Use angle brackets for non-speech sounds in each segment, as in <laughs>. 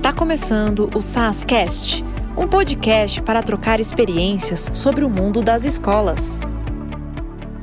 Está começando o SASCast, um podcast para trocar experiências sobre o mundo das escolas.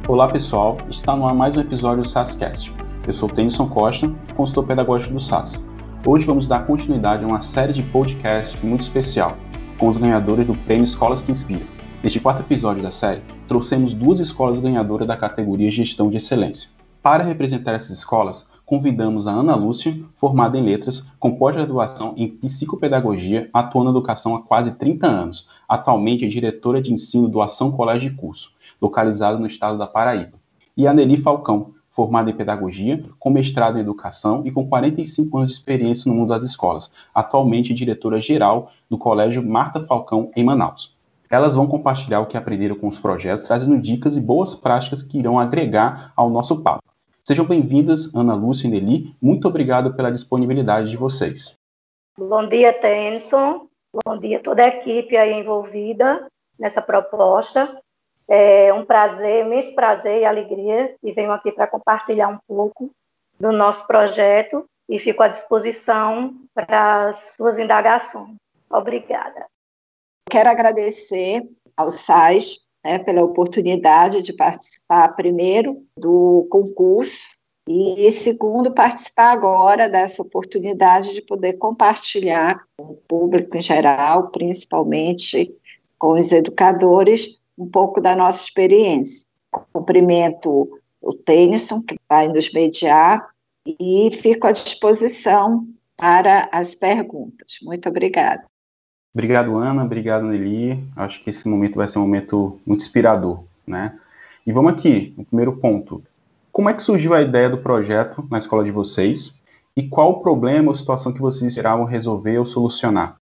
Olá pessoal, está no ar mais um episódio do SASCast. Eu sou Tennyson Costa, consultor pedagógico do SAS. Hoje vamos dar continuidade a uma série de podcasts muito especial, com os ganhadores do Prêmio Escolas que Inspiram. Neste quarto episódio da série, trouxemos duas escolas ganhadoras da categoria Gestão de Excelência. Para representar essas escolas, convidamos a Ana Lúcia, formada em letras, com pós-graduação em psicopedagogia, atuando na educação há quase 30 anos. Atualmente é diretora de ensino do Ação Colégio de Curso, localizado no estado da Paraíba. E a Nelly Falcão, formada em pedagogia, com mestrado em educação e com 45 anos de experiência no mundo das escolas, atualmente diretora geral do Colégio Marta Falcão, em Manaus. Elas vão compartilhar o que aprenderam com os projetos, trazendo dicas e boas práticas que irão agregar ao nosso papo. Sejam bem-vindas, Ana Lúcia e Nelly. Muito obrigado pela disponibilidade de vocês. Bom dia, Tenson. Bom dia toda a equipe aí envolvida nessa proposta. É um prazer, imenso prazer e alegria e venho aqui para compartilhar um pouco do nosso projeto e fico à disposição para as suas indagações. Obrigada. Quero agradecer ao SAIS né, pela oportunidade de participar, primeiro, do concurso, e, segundo, participar agora dessa oportunidade de poder compartilhar com o público em geral, principalmente com os educadores, um pouco da nossa experiência. Cumprimento o Tennyson, que vai nos mediar, e fico à disposição para as perguntas. Muito obrigada. Obrigado, Ana. Obrigado, Nelly. Acho que esse momento vai ser um momento muito inspirador, né? E vamos aqui, no primeiro ponto. Como é que surgiu a ideia do projeto na escola de vocês? E qual o problema ou situação que vocês esperavam resolver ou solucionar?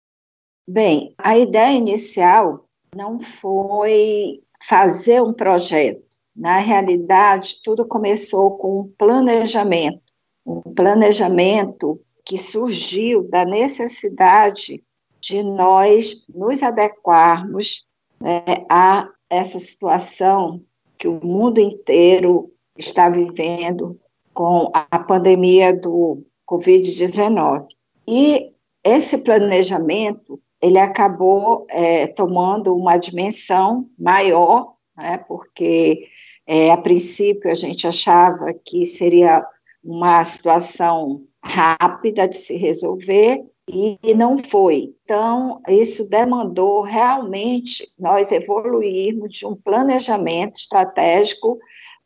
Bem, a ideia inicial não foi fazer um projeto. Na realidade, tudo começou com um planejamento. Um planejamento que surgiu da necessidade de nós nos adequarmos né, a essa situação que o mundo inteiro está vivendo com a pandemia do Covid-19. E esse planejamento ele acabou é, tomando uma dimensão maior, né, porque é, a princípio a gente achava que seria uma situação rápida de se resolver, e não foi. Então, isso demandou realmente nós evoluirmos de um planejamento estratégico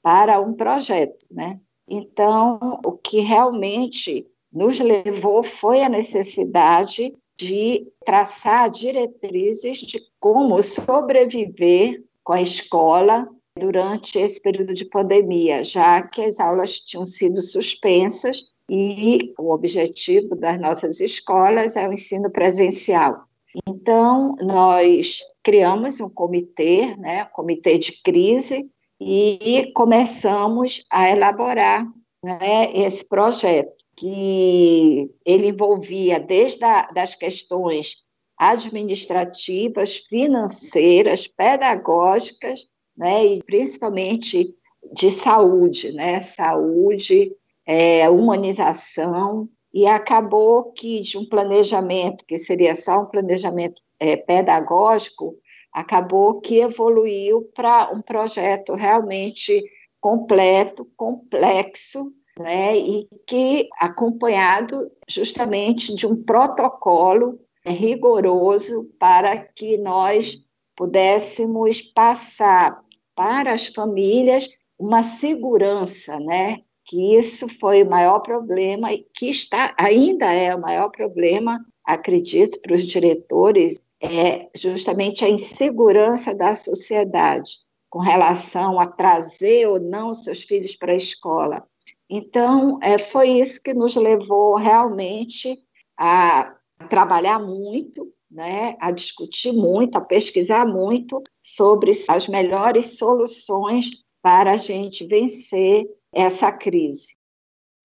para um projeto, né? Então, o que realmente nos levou foi a necessidade de traçar diretrizes de como sobreviver com a escola durante esse período de pandemia, já que as aulas tinham sido suspensas e o objetivo das nossas escolas é o ensino presencial. Então, nós criamos um comitê, né, um comitê de crise, e começamos a elaborar né, esse projeto, que ele envolvia desde a, das questões administrativas, financeiras, pedagógicas, né, e principalmente de saúde, né, saúde é, humanização, e acabou que de um planejamento, que seria só um planejamento é, pedagógico, acabou que evoluiu para um projeto realmente completo, complexo, né, e que acompanhado justamente de um protocolo rigoroso para que nós pudéssemos passar para as famílias uma segurança, né, que isso foi o maior problema e que está ainda é o maior problema, acredito, para os diretores, é justamente a insegurança da sociedade com relação a trazer ou não seus filhos para a escola. Então, é, foi isso que nos levou realmente a trabalhar muito, né, a discutir muito, a pesquisar muito sobre as melhores soluções para a gente vencer essa crise.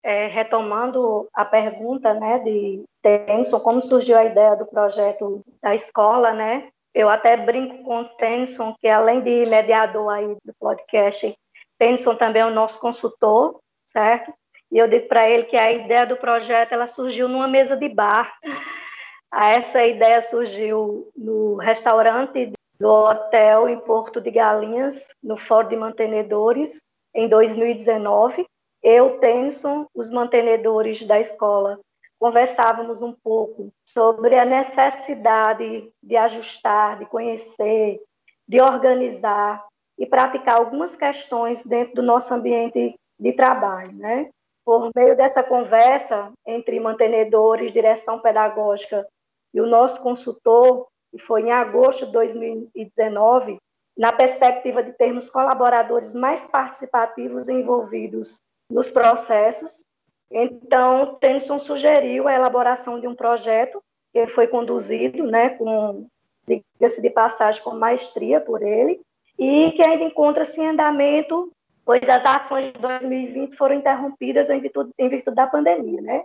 É, retomando a pergunta né, de Tenson, como surgiu a ideia do projeto da escola, né? Eu até brinco com o Tenson, que além de mediador aí do podcast, Tenson também é o nosso consultor, certo? E eu digo para ele que a ideia do projeto ela surgiu numa mesa de bar. Essa ideia surgiu no restaurante do hotel em Porto de Galinhas, no Fórum de Mantenedores, em 2019. Eu, Tenson, os mantenedores da escola, conversávamos um pouco sobre a necessidade de ajustar, de conhecer, de organizar e praticar algumas questões dentro do nosso ambiente de trabalho, né? Por meio dessa conversa entre mantenedores, direção pedagógica e o nosso consultor, que foi em agosto de 2019, na perspectiva de termos colaboradores mais participativos envolvidos nos processos, então, Tennyson sugeriu a elaboração de um projeto que foi conduzido, né, com, diga-se de passagem, com maestria por ele, e que ainda encontra-se em andamento, pois as ações de 2020 foram interrompidas em virtude, em virtude da pandemia, né?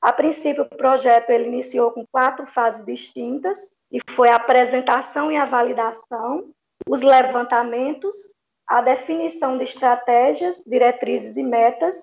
A princípio, o projeto ele iniciou com quatro fases distintas, e foi a apresentação e a validação, os levantamentos, a definição de estratégias, diretrizes e metas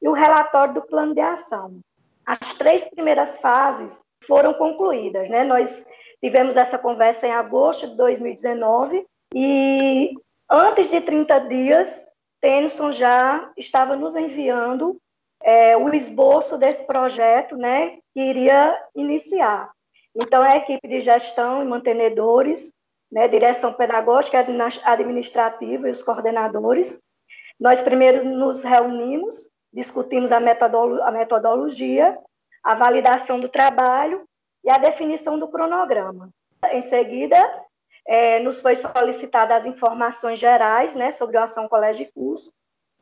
e o relatório do plano de ação. As três primeiras fases foram concluídas, né? Nós tivemos essa conversa em agosto de 2019 e antes de 30 dias, Tennyson já estava nos enviando é, o esboço desse projeto, né, que iria iniciar. Então, a equipe de gestão e mantenedores, né, direção pedagógica administrativa e os coordenadores, nós primeiro nos reunimos discutimos a, metodolo a metodologia, a validação do trabalho e a definição do cronograma. Em seguida, é, nos foi solicitada as informações gerais né, sobre a ação colégio e curso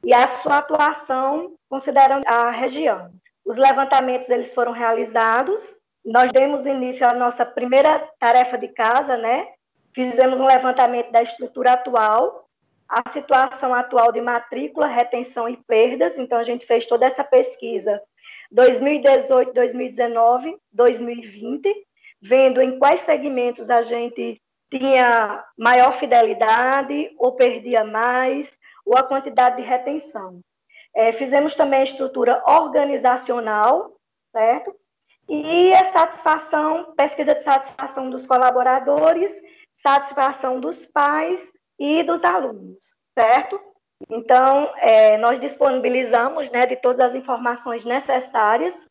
e a sua atuação considerando a região. Os levantamentos eles foram realizados, nós demos início à nossa primeira tarefa de casa, né? Fizemos um levantamento da estrutura atual a situação atual de matrícula, retenção e perdas. Então, a gente fez toda essa pesquisa 2018, 2019, 2020, vendo em quais segmentos a gente tinha maior fidelidade, ou perdia mais, ou a quantidade de retenção. É, fizemos também a estrutura organizacional, certo? E a satisfação, pesquisa de satisfação dos colaboradores, satisfação dos pais e dos alunos, certo? Então, é, nós disponibilizamos né, de todas as informações necessárias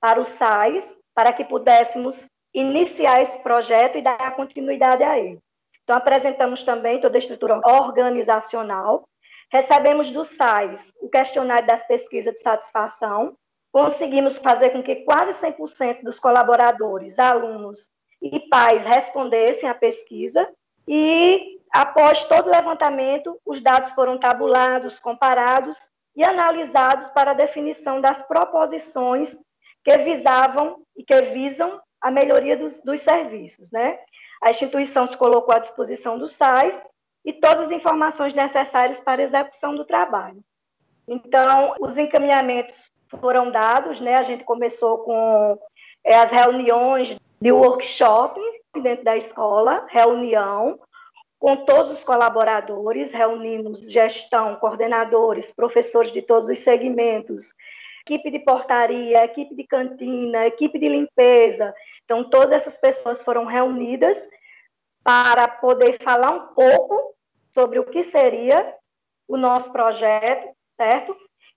para os SAIs, para que pudéssemos iniciar esse projeto e dar continuidade a ele. Então, apresentamos também toda a estrutura organizacional, recebemos dos SAIs o questionário das pesquisas de satisfação, conseguimos fazer com que quase 100% dos colaboradores, alunos e pais respondessem à pesquisa, e Após todo o levantamento, os dados foram tabulados, comparados e analisados para a definição das proposições que visavam e que visam a melhoria dos, dos serviços. Né? A instituição se colocou à disposição do SAIS e todas as informações necessárias para a execução do trabalho. Então, os encaminhamentos foram dados, né? a gente começou com é, as reuniões de workshop dentro da escola, reunião, com todos os colaboradores, reunimos gestão, coordenadores, professores de todos os segmentos, equipe de portaria, equipe de cantina, equipe de limpeza. Então, todas essas pessoas foram reunidas para poder falar um pouco sobre o que seria o nosso projeto, certo?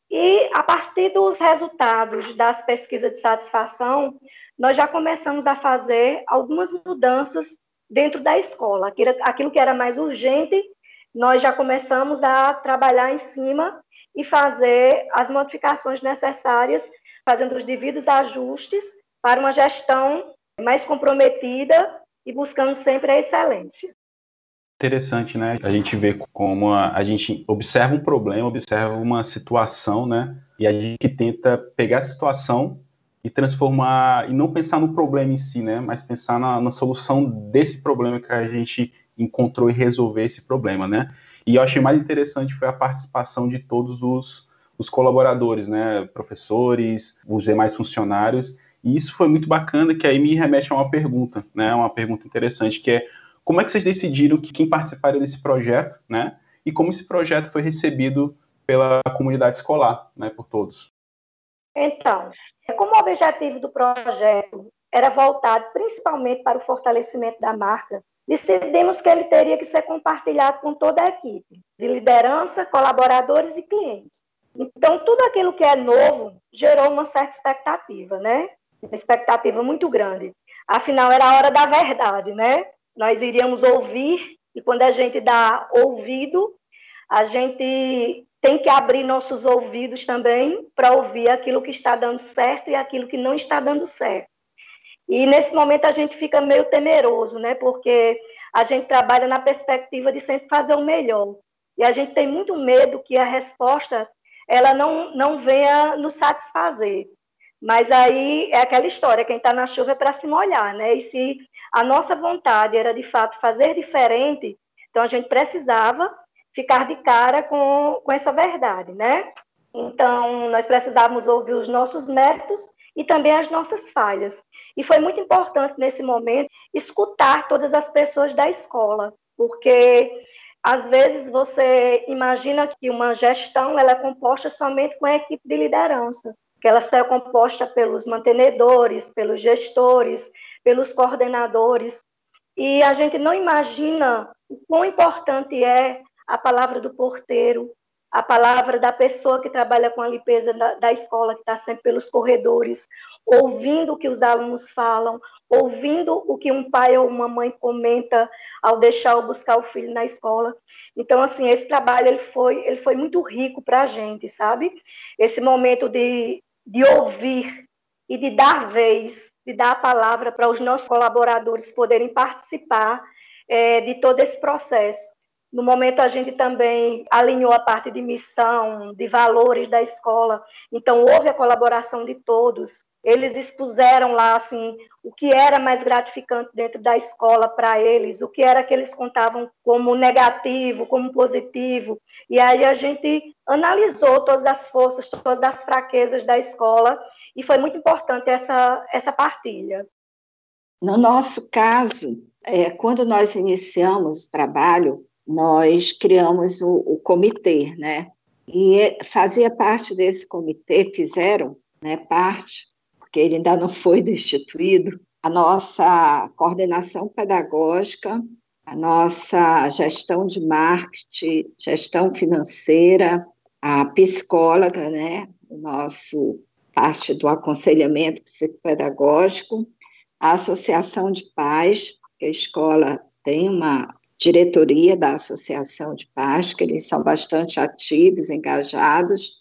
E a partir dos resultados das pesquisas de satisfação, nós já começamos a fazer algumas mudanças dentro da escola. Aquilo, que era mais urgente, nós já começamos a trabalhar em cima e fazer as modificações necessárias, fazendo os devidos ajustes para uma gestão mais comprometida e buscando sempre a excelência. Interessante, né? A gente vê como a, a gente observa um problema, observa uma situação, né? E a gente tenta pegar essa situação e transformar e não pensar no problema em si, né, mas pensar na, na, solução desse problema que a gente encontrou e resolver esse problema, né? E eu achei mais interessante foi a participação de todos os, os colaboradores, né, professores, os demais funcionários. E isso foi muito bacana, que aí me remete a uma pergunta, né, uma pergunta interessante, que é como é que vocês decidiram que quem participaria desse projeto, né, e como esse projeto foi recebido pela comunidade escolar, né, por todos? Então, como o objetivo do projeto era voltado principalmente para o fortalecimento da marca, decidimos que ele teria que ser compartilhado com toda a equipe, de liderança, colaboradores e clientes. Então, tudo aquilo que é novo gerou uma certa expectativa, né? Uma expectativa muito grande. Afinal, era a hora da verdade, né? Nós iríamos ouvir, e quando a gente dá ouvido, a gente tem que abrir nossos ouvidos também para ouvir aquilo que está dando certo e aquilo que não está dando certo. E nesse momento a gente fica meio temeroso, né? Porque a gente trabalha na perspectiva de sempre fazer o melhor. E a gente tem muito medo que a resposta ela não, não venha nos satisfazer. Mas aí é aquela história, quem está na chuva é para se molhar, né? E se a nossa vontade era de fato fazer diferente, então a gente precisava ficar de cara com, com essa verdade, né? Então, nós precisávamos ouvir os nossos méritos e também as nossas falhas. E foi muito importante nesse momento escutar todas as pessoas da escola, porque às vezes você imagina que uma gestão ela é composta somente com a equipe de liderança, que ela só é composta pelos mantenedores, pelos gestores, pelos coordenadores, e a gente não imagina o quão importante é a palavra do porteiro, a palavra da pessoa que trabalha com a limpeza da, da escola, que está sempre pelos corredores, ouvindo o que os alunos falam, ouvindo o que um pai ou uma mãe comenta ao deixar ou buscar o filho na escola. Então, assim, esse trabalho ele foi, ele foi muito rico para a gente, sabe? Esse momento de, de ouvir e de dar vez, de dar a palavra para os nossos colaboradores poderem participar é, de todo esse processo. No momento, a gente também alinhou a parte de missão, de valores da escola. Então, houve a colaboração de todos. Eles expuseram lá assim o que era mais gratificante dentro da escola para eles, o que era que eles contavam como negativo, como positivo. E aí a gente analisou todas as forças, todas as fraquezas da escola e foi muito importante essa essa partilha. No nosso caso, é, quando nós iniciamos o trabalho, nós criamos o, o comitê, né? E fazia parte desse comitê, fizeram né, parte, porque ele ainda não foi <laughs> destituído, a nossa coordenação pedagógica, a nossa gestão de marketing, gestão financeira, a psicóloga, né, o nosso parte do aconselhamento psicopedagógico, a associação de pais, que a escola tem uma diretoria da Associação de Paz, que eles são bastante ativos, engajados.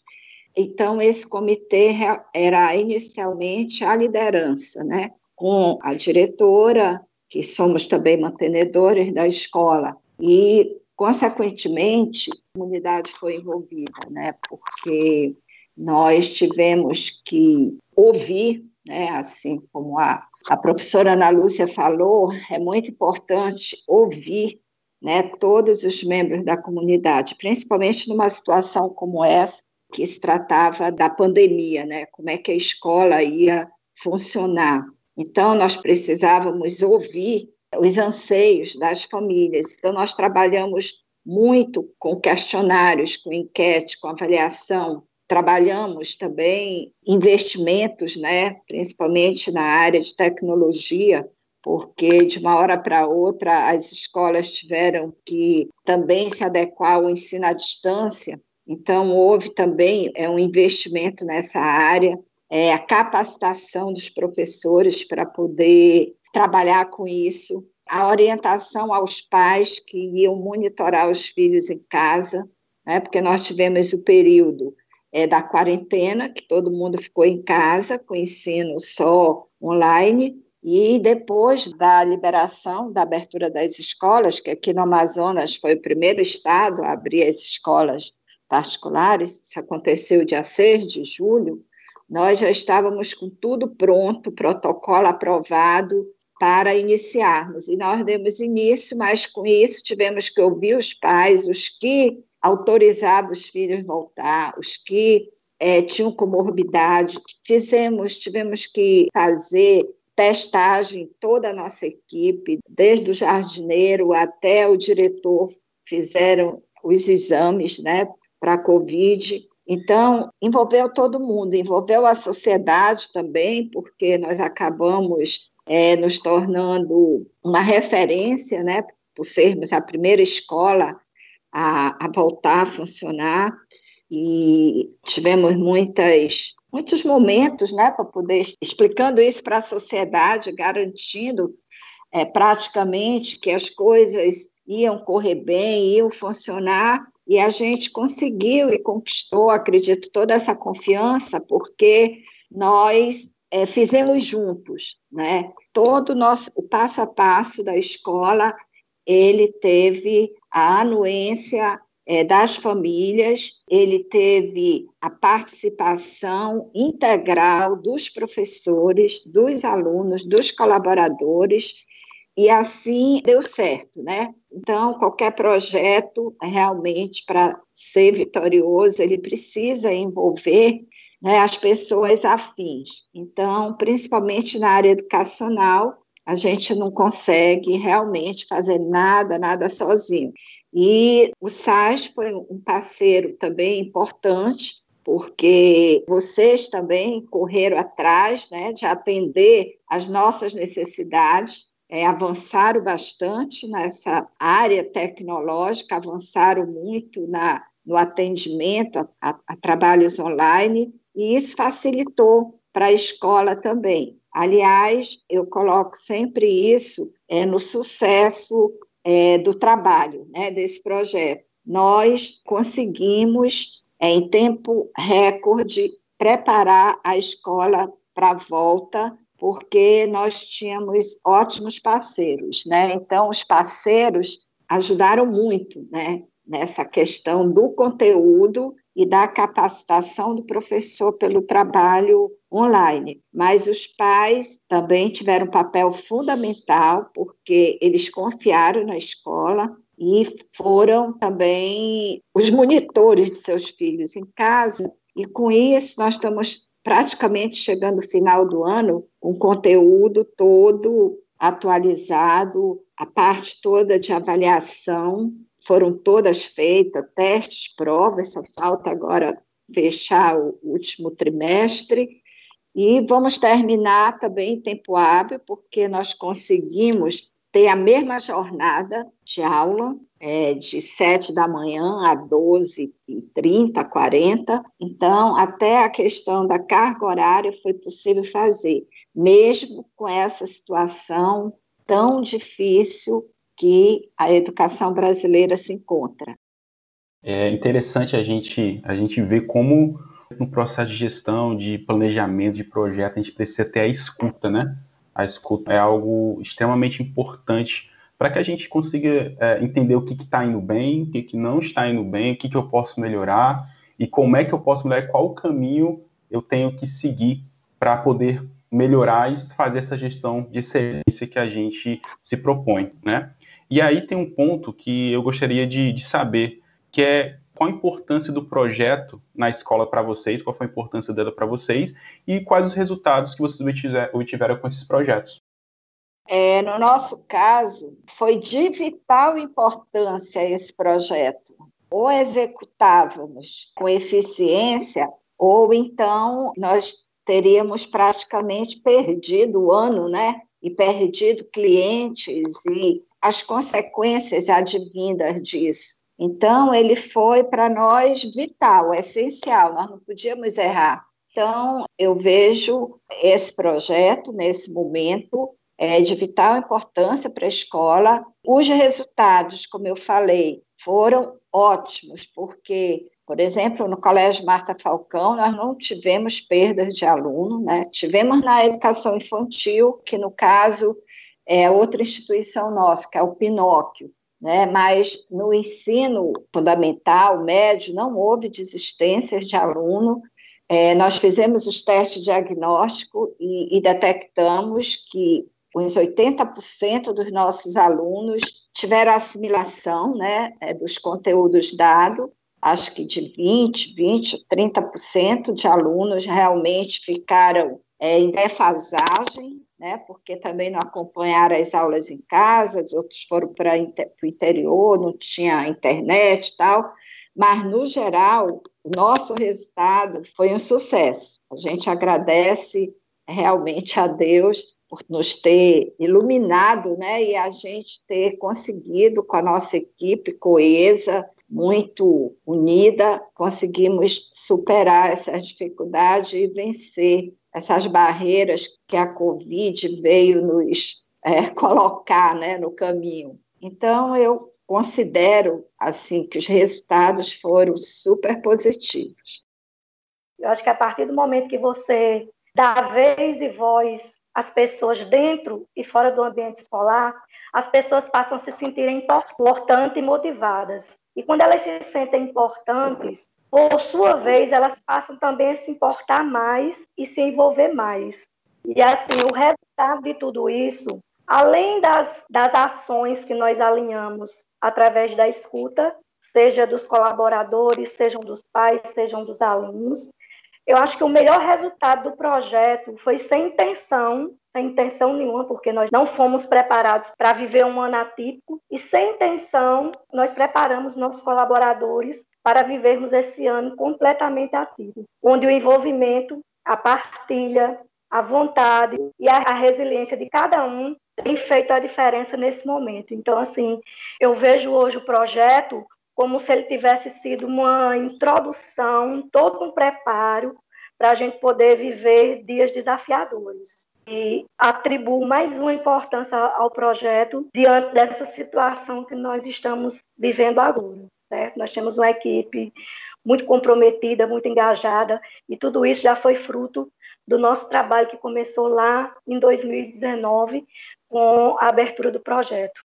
Então, esse comitê era inicialmente a liderança, né? com a diretora, que somos também mantenedores da escola, e, consequentemente, a comunidade foi envolvida, né? porque nós tivemos que ouvir, né? assim como a, a professora Ana Lúcia falou, é muito importante ouvir né, todos os membros da comunidade, principalmente numa situação como essa, que se tratava da pandemia, né, como é que a escola ia funcionar. Então, nós precisávamos ouvir os anseios das famílias. Então, nós trabalhamos muito com questionários, com enquete, com avaliação. Trabalhamos também investimentos, né, principalmente na área de tecnologia, porque de uma hora para outra as escolas tiveram que também se adequar ao ensino à distância. Então, houve também é, um investimento nessa área, é, a capacitação dos professores para poder trabalhar com isso, a orientação aos pais que iam monitorar os filhos em casa, né, porque nós tivemos o período é, da quarentena, que todo mundo ficou em casa, com ensino só online, e depois da liberação, da abertura das escolas, que aqui no Amazonas foi o primeiro estado a abrir as escolas particulares, isso aconteceu dia 6 de julho, nós já estávamos com tudo pronto, protocolo aprovado para iniciarmos. E nós demos início, mas com isso tivemos que ouvir os pais, os que autorizavam os filhos voltar, os que é, tinham comorbidade. Fizemos, tivemos que fazer testagem, toda a nossa equipe, desde o jardineiro até o diretor, fizeram os exames né, para a Covid. Então, envolveu todo mundo, envolveu a sociedade também, porque nós acabamos é, nos tornando uma referência, né, por sermos a primeira escola a, a voltar a funcionar, e tivemos muitas muitos momentos, né, para poder explicando isso para a sociedade, garantindo é, praticamente que as coisas iam correr bem, iam funcionar, e a gente conseguiu e conquistou, acredito, toda essa confiança, porque nós é, fizemos juntos, né? Todo o nosso, o passo a passo da escola, ele teve a anuência é, das famílias, ele teve a participação integral dos professores, dos alunos, dos colaboradores, e assim deu certo, né? Então, qualquer projeto, realmente, para ser vitorioso, ele precisa envolver né, as pessoas afins. Então, principalmente na área educacional, a gente não consegue realmente fazer nada, nada sozinho. E o SAS foi um parceiro também importante, porque vocês também correram atrás né, de atender às nossas necessidades, é, avançaram bastante nessa área tecnológica, avançaram muito na, no atendimento a, a, a trabalhos online, e isso facilitou para a escola também. Aliás, eu coloco sempre isso é, no sucesso é, do trabalho, né, desse projeto. Nós conseguimos, é, em tempo recorde, preparar a escola para a volta, porque nós tínhamos ótimos parceiros, né? Então, os parceiros ajudaram muito, né? Nessa questão do conteúdo e da capacitação do professor pelo trabalho online. Mas os pais também tiveram um papel fundamental, porque eles confiaram na escola e foram também os monitores de seus filhos em casa. E com isso, nós estamos praticamente chegando no final do ano com conteúdo todo atualizado, a parte toda de avaliação foram todas feitas, testes, provas, só falta agora fechar o último trimestre. E vamos terminar também em tempo hábil, porque nós conseguimos ter a mesma jornada de aula, é, de 7 da manhã a 12 e 30, 40. Então, até a questão da carga horária foi possível fazer, mesmo com essa situação tão difícil que a educação brasileira se encontra. É interessante a gente, a gente ver como no processo de gestão, de planejamento, de projeto, a gente precisa ter a escuta, né? A escuta é algo extremamente importante para que a gente consiga é, entender o que está indo bem, o que, que não está indo bem, o que, que eu posso melhorar e como é que eu posso melhorar, qual o caminho eu tenho que seguir para poder melhorar e fazer essa gestão de excelência que a gente se propõe, né? E aí tem um ponto que eu gostaria de, de saber, que é qual a importância do projeto na escola para vocês, qual foi a importância dela para vocês e quais os resultados que vocês obtiveram com esses projetos. É, no nosso caso, foi de vital importância esse projeto. Ou executávamos com eficiência, ou então nós teríamos praticamente perdido o ano, né? E perdido clientes e as consequências advindas disso. Então, ele foi para nós vital, essencial, nós não podíamos errar. Então, eu vejo esse projeto, nesse momento, é de vital importância para a escola. Os resultados, como eu falei, foram ótimos, porque, por exemplo, no Colégio Marta Falcão, nós não tivemos perdas de aluno, né? tivemos na educação infantil, que no caso é outra instituição nossa, que é o Pinóquio, né? mas no ensino fundamental, médio, não houve desistências de aluno. É, nós fizemos os testes diagnósticos e, e detectamos que uns 80% dos nossos alunos tiveram assimilação né, é, dos conteúdos dados, acho que de 20%, 20%, 30% de alunos realmente ficaram é, em defasagem né, porque também não acompanharam as aulas em casa, os outros foram para o interior, não tinha internet e tal, Mas, no geral, o nosso resultado foi um sucesso. A gente agradece realmente a Deus por nos ter iluminado, né, e a gente ter conseguido com a nossa equipe coesa, muito unida, conseguimos superar essas dificuldades e vencer essas barreiras que a Covid veio nos é, <laughs> colocar né, no caminho. Então, eu considero assim que os resultados foram super positivos. Eu acho que a partir do momento que você dá vez e voz às pessoas dentro e fora do ambiente escolar, as pessoas passam a se sentirem importantes e motivadas. E quando elas se sentem importantes, por sua vez, elas passam também a se importar mais e se envolver mais. E assim, o resultado de tudo isso, além das, das ações que nós alinhamos através da escuta, seja dos colaboradores, sejam dos pais, sejam dos alunos, eu acho que o melhor resultado do projeto foi sem intenção, sem intenção nenhuma, porque nós não fomos preparados para viver um ano atípico, e sem intenção, nós preparamos nossos colaboradores para vivermos esse ano completamente atípico, onde o envolvimento, a partilha, a vontade e a resiliência de cada um tem feito a diferença nesse momento. Então, assim, eu vejo hoje o projeto como se ele tivesse sido uma introdução, todo um preparo para a gente poder viver dias desafiadores. E atribuo mais uma importância ao projeto diante dessa situação que nós estamos vivendo agora. Certo? Nós temos uma equipe muito comprometida, muito engajada, e tudo isso já foi fruto do nosso trabalho que começou lá em 2019 com a abertura do projeto.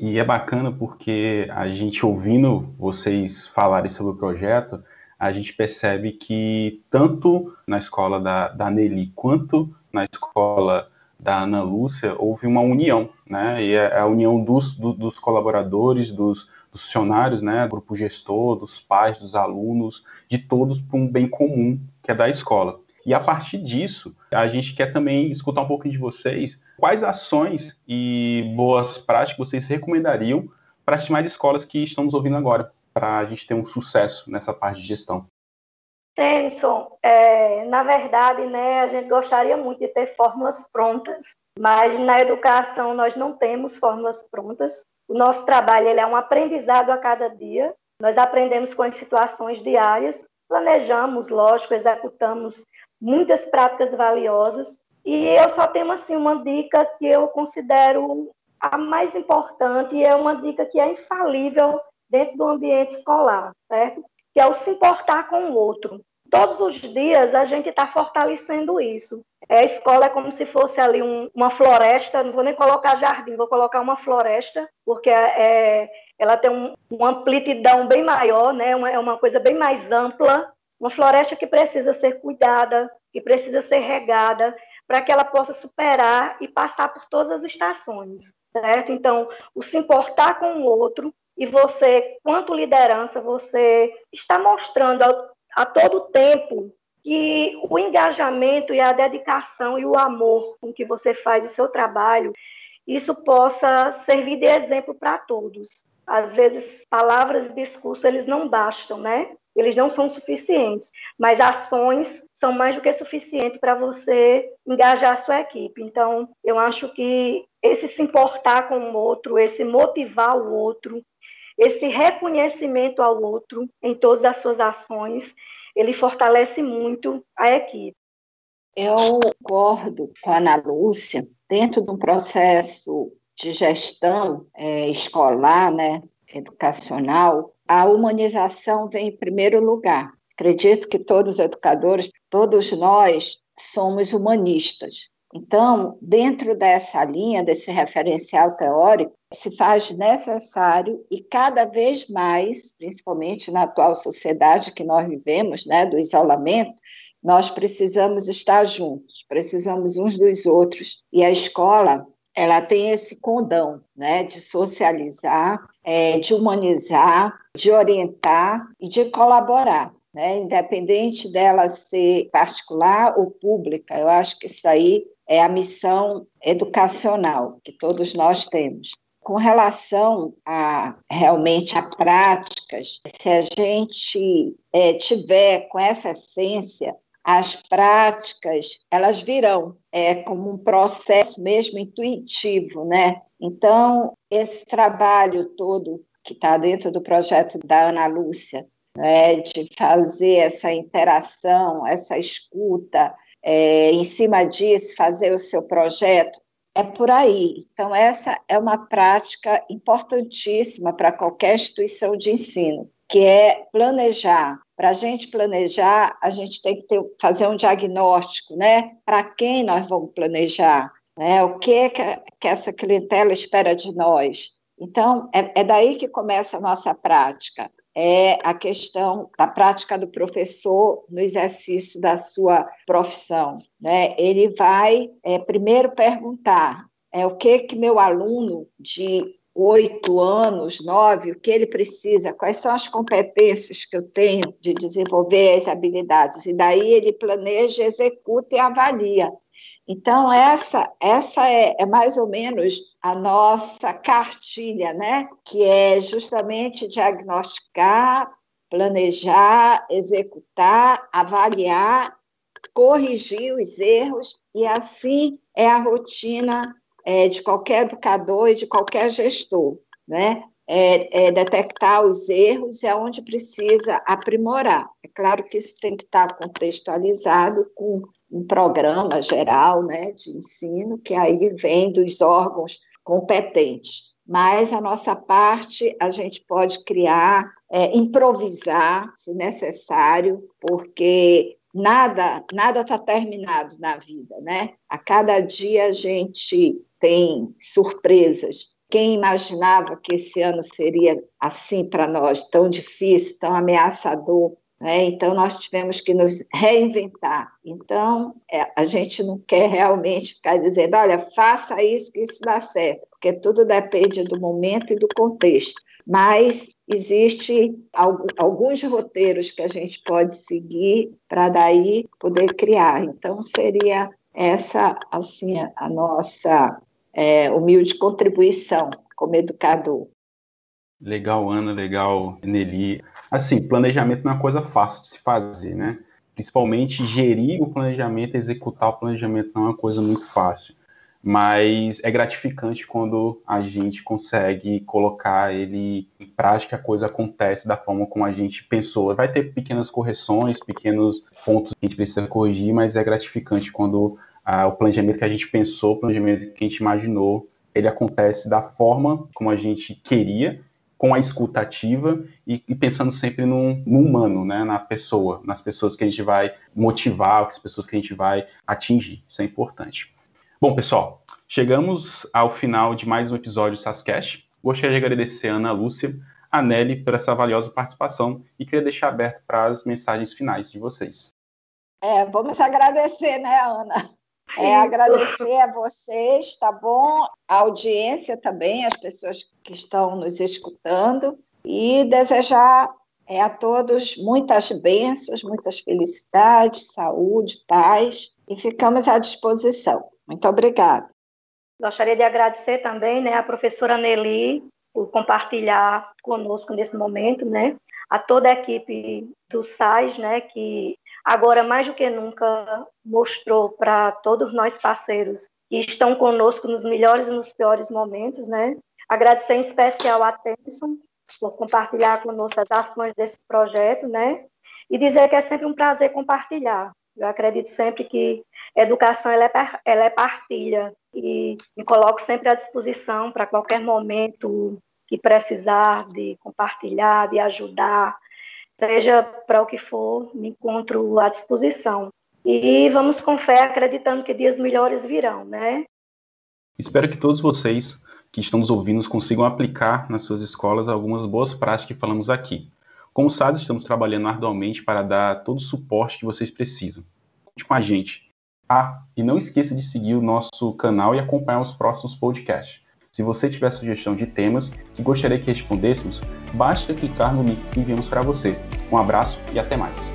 E é bacana porque a gente ouvindo vocês falarem sobre o projeto, a gente percebe que tanto na escola da, da Nelly quanto na escola da Ana Lúcia houve uma união, né? E é a união dos, do, dos colaboradores, dos, dos funcionários, né? Grupo gestor, dos pais, dos alunos, de todos para um bem comum que é da escola. E a partir disso, a gente quer também escutar um pouquinho de vocês quais ações e boas práticas vocês recomendariam para as demais escolas que estamos ouvindo agora, para a gente ter um sucesso nessa parte de gestão. Tenson, é, na verdade, né, a gente gostaria muito de ter fórmulas prontas, mas na educação nós não temos fórmulas prontas. O nosso trabalho ele é um aprendizado a cada dia. Nós aprendemos com as situações diárias, planejamos, lógico, executamos muitas práticas valiosas, e eu só tenho assim uma dica que eu considero a mais importante e é uma dica que é infalível dentro do ambiente escolar, certo? Que é o se importar com o outro. Todos os dias a gente está fortalecendo isso. É, a escola é como se fosse ali um, uma floresta, não vou nem colocar jardim, vou colocar uma floresta, porque é, é ela tem um, uma amplitude bem maior, né? Uma, é uma coisa bem mais ampla, uma floresta que precisa ser cuidada, que precisa ser regada, para que ela possa superar e passar por todas as estações, certo? Então, o se importar com o outro e você, quanto liderança, você está mostrando a, a todo tempo que o engajamento e a dedicação e o amor com que você faz o seu trabalho, isso possa servir de exemplo para todos. Às vezes, palavras e discursos, eles não bastam, né? Eles não são suficientes, mas ações são mais do que suficiente para você engajar a sua equipe. Então, eu acho que esse se importar com o outro, esse motivar o outro, esse reconhecimento ao outro em todas as suas ações, ele fortalece muito a equipe. Eu concordo com a Ana Lúcia, dentro de um processo de gestão é, escolar, né, educacional, a humanização vem em primeiro lugar. Acredito que todos os educadores, todos nós, somos humanistas. Então, dentro dessa linha, desse referencial teórico, se faz necessário e cada vez mais, principalmente na atual sociedade que nós vivemos, né, do isolamento, nós precisamos estar juntos, precisamos uns dos outros. E a escola ela tem esse condão né, de socializar, é, de humanizar, de orientar e de colaborar. Né, independente dela ser particular ou pública, eu acho que isso aí é a missão educacional que todos nós temos. com relação a realmente a práticas, se a gente é, tiver com essa essência, as práticas elas virão é como um processo mesmo intuitivo, né? Então esse trabalho todo que está dentro do projeto da Ana Lúcia, né, de fazer essa interação, essa escuta, é, em cima disso fazer o seu projeto, é por aí. Então, essa é uma prática importantíssima para qualquer instituição de ensino, que é planejar. Para a gente planejar, a gente tem que ter, fazer um diagnóstico, né? Para quem nós vamos planejar? Né? O que, que, que essa clientela espera de nós? Então, é, é daí que começa a nossa prática é a questão da prática do professor no exercício da sua profissão. Né? Ele vai é, primeiro perguntar é, o que que meu aluno de oito anos, nove, o que ele precisa, quais são as competências que eu tenho de desenvolver as habilidades. E daí ele planeja, executa e avalia. Então, essa, essa é, é, mais ou menos a nossa cartilha, né? que é justamente diagnosticar, planejar, executar, avaliar, corrigir os erros, e assim é a rotina é, de qualquer educador e de qualquer gestor. Né? É, é, detectar os erros e aonde precisa aprimorar. É claro que isso tem que estar contextualizado com um programa geral né, de ensino, que aí vem dos órgãos competentes. Mas a nossa parte a gente pode criar, é, improvisar, se necessário, porque nada nada está terminado na vida, né? A cada dia a gente tem surpresas. Quem imaginava que esse ano seria assim para nós, tão difícil, tão ameaçador? Né? Então, nós tivemos que nos reinventar. Então, é, a gente não quer realmente ficar dizendo, olha, faça isso que isso dá certo, porque tudo depende do momento e do contexto. Mas existe alguns roteiros que a gente pode seguir para daí poder criar. Então, seria essa assim a nossa é, humilde contribuição como educador. Legal, Ana, legal, Nelly. Assim, planejamento não é uma coisa fácil de se fazer, né? Principalmente gerir o planejamento, executar o planejamento não é uma coisa muito fácil. Mas é gratificante quando a gente consegue colocar ele em prática, a coisa acontece da forma como a gente pensou. Vai ter pequenas correções, pequenos pontos que a gente precisa corrigir, mas é gratificante quando ah, o planejamento que a gente pensou, o planejamento que a gente imaginou, ele acontece da forma como a gente queria com a escuta ativa e, e pensando sempre no, no, humano, né, na pessoa, nas pessoas que a gente vai motivar, as pessoas que a gente vai atingir. Isso é importante. Bom, pessoal, chegamos ao final de mais um episódio do SASCast. Gostaria de agradecer a Ana Lúcia, a Nelly, por essa valiosa participação e queria deixar aberto para as mensagens finais de vocês. É, vamos agradecer, né, Ana? É, agradecer a vocês, tá bom? A audiência também, as pessoas que estão nos escutando, e desejar é, a todos muitas bênçãos, muitas felicidades, saúde, paz, e ficamos à disposição. Muito obrigada. Gostaria de agradecer também né, a professora Nelly por compartilhar conosco nesse momento, né? A toda a equipe do SAIS, né, que agora mais do que nunca mostrou para todos nós parceiros que estão conosco nos melhores e nos piores momentos, né? Agradecer em especial a Tenson por compartilhar conosco as ações desse projeto, né? E dizer que é sempre um prazer compartilhar. Eu acredito sempre que educação ela é, ela é partilha e me coloco sempre à disposição para qualquer momento que precisar de compartilhar, de ajudar, seja para o que for, me encontro à disposição. E vamos com fé, acreditando que dias melhores virão, né? Espero que todos vocês que estão nos ouvindo consigam aplicar nas suas escolas algumas boas práticas que falamos aqui. Como SADS, estamos trabalhando arduamente para dar todo o suporte que vocês precisam. Conte com a gente. Ah, e não esqueça de seguir o nosso canal e acompanhar os próximos podcasts. Se você tiver sugestão de temas que gostaria que respondêssemos, basta clicar no link que enviamos para você. Um abraço e até mais.